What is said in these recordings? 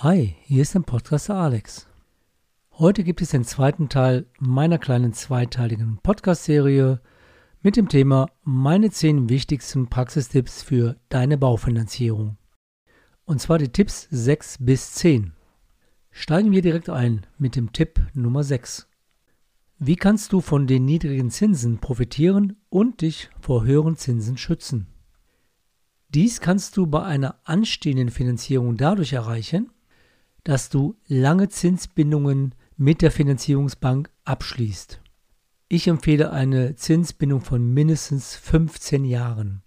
Hi, hier ist der Podcaster Alex. Heute gibt es den zweiten Teil meiner kleinen zweiteiligen Podcast-Serie mit dem Thema meine 10 wichtigsten Praxistipps für deine Baufinanzierung. Und zwar die Tipps 6 bis 10. Steigen wir direkt ein mit dem Tipp Nummer 6. Wie kannst du von den niedrigen Zinsen profitieren und dich vor höheren Zinsen schützen? Dies kannst du bei einer anstehenden Finanzierung dadurch erreichen, dass du lange Zinsbindungen mit der Finanzierungsbank abschließt. Ich empfehle eine Zinsbindung von mindestens 15 Jahren.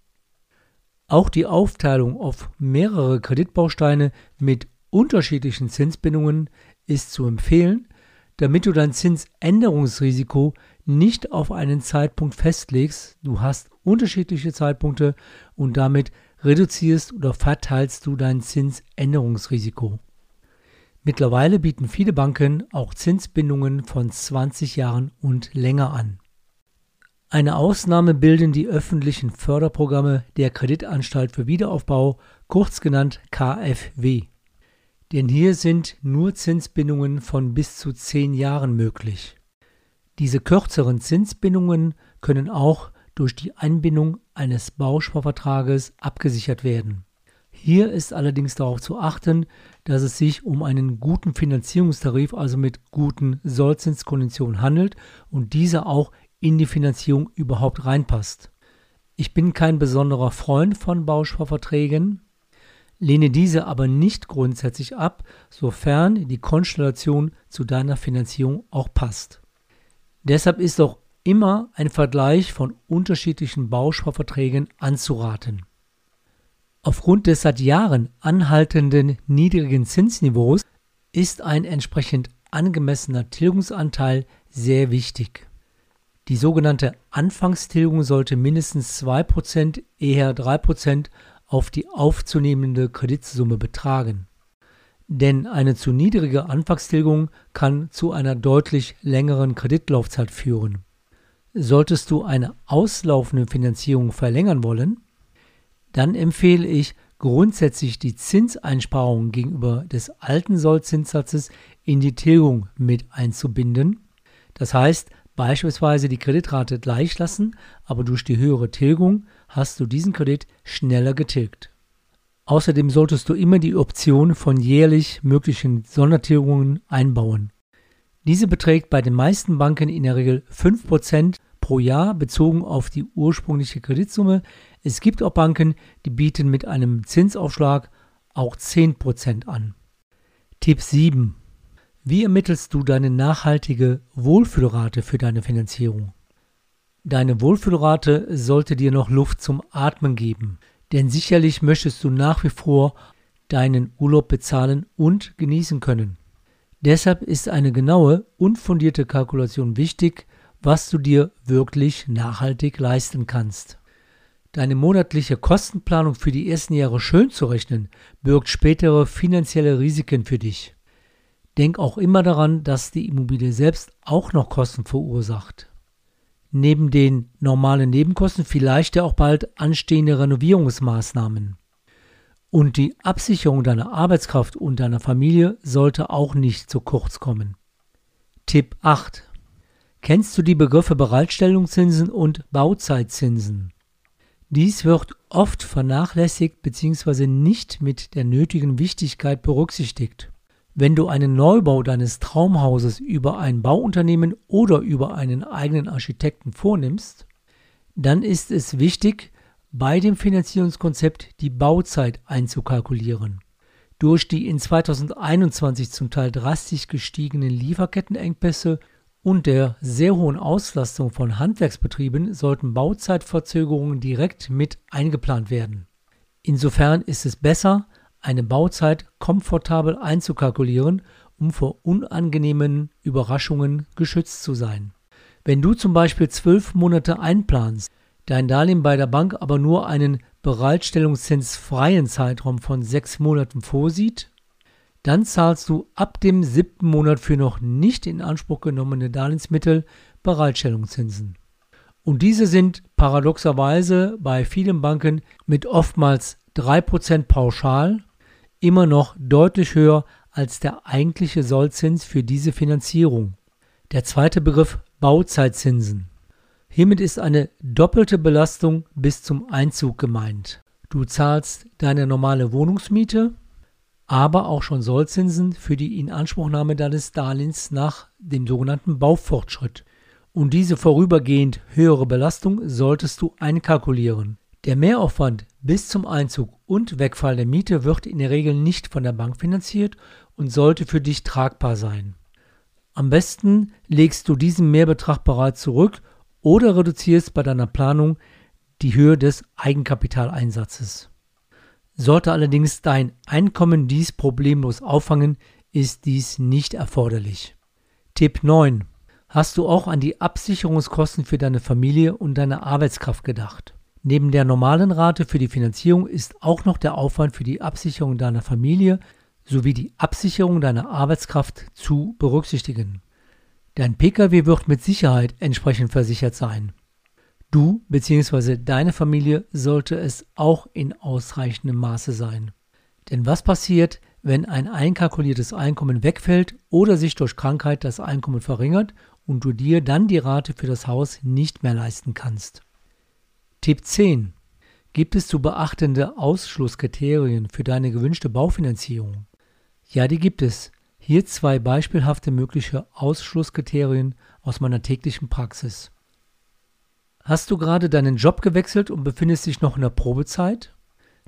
Auch die Aufteilung auf mehrere Kreditbausteine mit unterschiedlichen Zinsbindungen ist zu empfehlen, damit du dein Zinsänderungsrisiko nicht auf einen Zeitpunkt festlegst. Du hast unterschiedliche Zeitpunkte und damit reduzierst oder verteilst du dein Zinsänderungsrisiko. Mittlerweile bieten viele Banken auch Zinsbindungen von 20 Jahren und länger an. Eine Ausnahme bilden die öffentlichen Förderprogramme der Kreditanstalt für Wiederaufbau, kurz genannt KfW. Denn hier sind nur Zinsbindungen von bis zu 10 Jahren möglich. Diese kürzeren Zinsbindungen können auch durch die Einbindung eines Bausparvertrages abgesichert werden. Hier ist allerdings darauf zu achten, dass es sich um einen guten Finanzierungstarif, also mit guten Sollzinskonditionen handelt und dieser auch in die Finanzierung überhaupt reinpasst. Ich bin kein besonderer Freund von Bausparverträgen, lehne diese aber nicht grundsätzlich ab, sofern die Konstellation zu deiner Finanzierung auch passt. Deshalb ist auch immer ein Vergleich von unterschiedlichen Bausparverträgen anzuraten. Aufgrund des seit Jahren anhaltenden niedrigen Zinsniveaus ist ein entsprechend angemessener Tilgungsanteil sehr wichtig. Die sogenannte Anfangstilgung sollte mindestens 2%, eher 3% auf die aufzunehmende Kreditsumme betragen. Denn eine zu niedrige Anfangstilgung kann zu einer deutlich längeren Kreditlaufzeit führen. Solltest du eine auslaufende Finanzierung verlängern wollen, dann empfehle ich grundsätzlich die Zinseinsparungen gegenüber des alten Sollzinssatzes in die Tilgung mit einzubinden. Das heißt, beispielsweise die Kreditrate gleich lassen, aber durch die höhere Tilgung hast du diesen Kredit schneller getilgt. Außerdem solltest du immer die Option von jährlich möglichen Sondertilgungen einbauen. Diese beträgt bei den meisten Banken in der Regel 5% pro Jahr bezogen auf die ursprüngliche Kreditsumme. Es gibt auch Banken, die bieten mit einem Zinsaufschlag auch 10% an. Tipp 7. Wie ermittelst du deine nachhaltige Wohlfühlrate für deine Finanzierung? Deine Wohlfühlrate sollte dir noch Luft zum Atmen geben, denn sicherlich möchtest du nach wie vor deinen Urlaub bezahlen und genießen können. Deshalb ist eine genaue und fundierte Kalkulation wichtig, was du dir wirklich nachhaltig leisten kannst. Deine monatliche Kostenplanung für die ersten Jahre schön zu rechnen, birgt spätere finanzielle Risiken für dich. Denk auch immer daran, dass die Immobilie selbst auch noch Kosten verursacht. Neben den normalen Nebenkosten vielleicht ja auch bald anstehende Renovierungsmaßnahmen. Und die Absicherung deiner Arbeitskraft und deiner Familie sollte auch nicht zu kurz kommen. Tipp 8. Kennst du die Begriffe Bereitstellungszinsen und Bauzeitzinsen? Dies wird oft vernachlässigt bzw. nicht mit der nötigen Wichtigkeit berücksichtigt. Wenn du einen Neubau deines Traumhauses über ein Bauunternehmen oder über einen eigenen Architekten vornimmst, dann ist es wichtig, bei dem Finanzierungskonzept die Bauzeit einzukalkulieren. Durch die in 2021 zum Teil drastisch gestiegenen Lieferkettenengpässe und der sehr hohen Auslastung von Handwerksbetrieben sollten Bauzeitverzögerungen direkt mit eingeplant werden. Insofern ist es besser, eine Bauzeit komfortabel einzukalkulieren, um vor unangenehmen Überraschungen geschützt zu sein. Wenn du zum Beispiel zwölf Monate einplanst, dein Darlehen bei der Bank aber nur einen bereitstellungszinsfreien Zeitraum von sechs Monaten vorsieht, dann zahlst du ab dem siebten Monat für noch nicht in Anspruch genommene Darlehensmittel Bereitstellungszinsen. Und diese sind paradoxerweise bei vielen Banken mit oftmals 3% pauschal immer noch deutlich höher als der eigentliche Sollzins für diese Finanzierung. Der zweite Begriff Bauzeitzinsen. Hiermit ist eine doppelte Belastung bis zum Einzug gemeint. Du zahlst deine normale Wohnungsmiete, aber auch schon Sollzinsen für die Inanspruchnahme deines Darlehens nach dem sogenannten Baufortschritt. Und diese vorübergehend höhere Belastung solltest du einkalkulieren. Der Mehraufwand bis zum Einzug und Wegfall der Miete wird in der Regel nicht von der Bank finanziert und sollte für dich tragbar sein. Am besten legst du diesen Mehrbetrag bereits zurück oder reduzierst bei deiner Planung die Höhe des Eigenkapitaleinsatzes. Sollte allerdings dein Einkommen dies problemlos auffangen, ist dies nicht erforderlich. Tipp 9. Hast du auch an die Absicherungskosten für deine Familie und deine Arbeitskraft gedacht? Neben der normalen Rate für die Finanzierung ist auch noch der Aufwand für die Absicherung deiner Familie sowie die Absicherung deiner Arbeitskraft zu berücksichtigen. Dein Pkw wird mit Sicherheit entsprechend versichert sein. Du bzw. deine Familie sollte es auch in ausreichendem Maße sein. Denn was passiert, wenn ein einkalkuliertes Einkommen wegfällt oder sich durch Krankheit das Einkommen verringert und du dir dann die Rate für das Haus nicht mehr leisten kannst? Tipp 10. Gibt es zu beachtende Ausschlusskriterien für deine gewünschte Baufinanzierung? Ja, die gibt es. Hier zwei beispielhafte mögliche Ausschlusskriterien aus meiner täglichen Praxis. Hast du gerade deinen Job gewechselt und befindest dich noch in der Probezeit?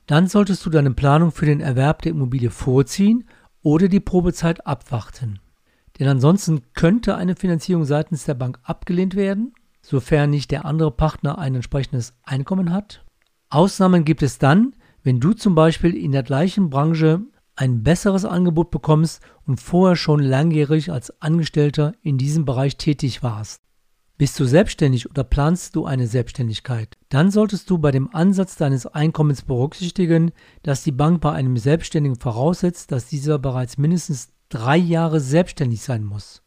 Dann solltest du deine Planung für den Erwerb der Immobilie vorziehen oder die Probezeit abwarten. Denn ansonsten könnte eine Finanzierung seitens der Bank abgelehnt werden, sofern nicht der andere Partner ein entsprechendes Einkommen hat. Ausnahmen gibt es dann, wenn du zum Beispiel in der gleichen Branche ein besseres Angebot bekommst und vorher schon langjährig als Angestellter in diesem Bereich tätig warst. Bist du selbstständig oder planst du eine Selbstständigkeit? Dann solltest du bei dem Ansatz deines Einkommens berücksichtigen, dass die Bank bei einem Selbstständigen voraussetzt, dass dieser bereits mindestens drei Jahre selbstständig sein muss.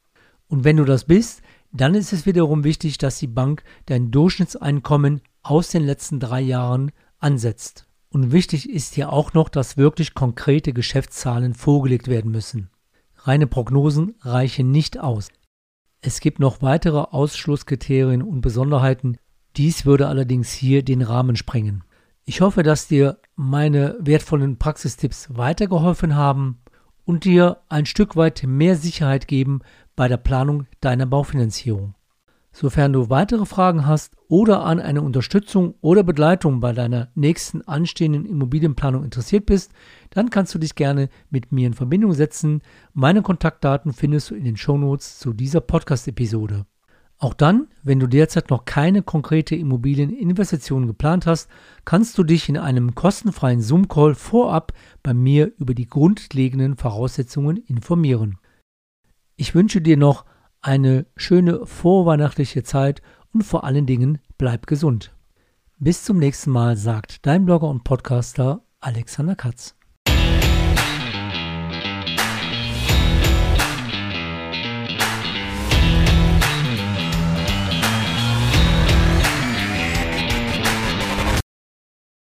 Und wenn du das bist, dann ist es wiederum wichtig, dass die Bank dein Durchschnittseinkommen aus den letzten drei Jahren ansetzt. Und wichtig ist hier auch noch, dass wirklich konkrete Geschäftszahlen vorgelegt werden müssen. Reine Prognosen reichen nicht aus. Es gibt noch weitere Ausschlusskriterien und Besonderheiten. Dies würde allerdings hier den Rahmen sprengen. Ich hoffe, dass dir meine wertvollen Praxistipps weitergeholfen haben und dir ein Stück weit mehr Sicherheit geben bei der Planung deiner Baufinanzierung. Sofern du weitere Fragen hast oder an eine Unterstützung oder Begleitung bei deiner nächsten anstehenden Immobilienplanung interessiert bist, dann kannst du dich gerne mit mir in Verbindung setzen. Meine Kontaktdaten findest du in den Shownotes zu dieser Podcast-Episode. Auch dann, wenn du derzeit noch keine konkrete Immobilieninvestition geplant hast, kannst du dich in einem kostenfreien Zoom-Call vorab bei mir über die grundlegenden Voraussetzungen informieren. Ich wünsche dir noch eine schöne vorweihnachtliche Zeit und vor allen Dingen bleib gesund. Bis zum nächsten Mal, sagt dein Blogger und Podcaster Alexander Katz.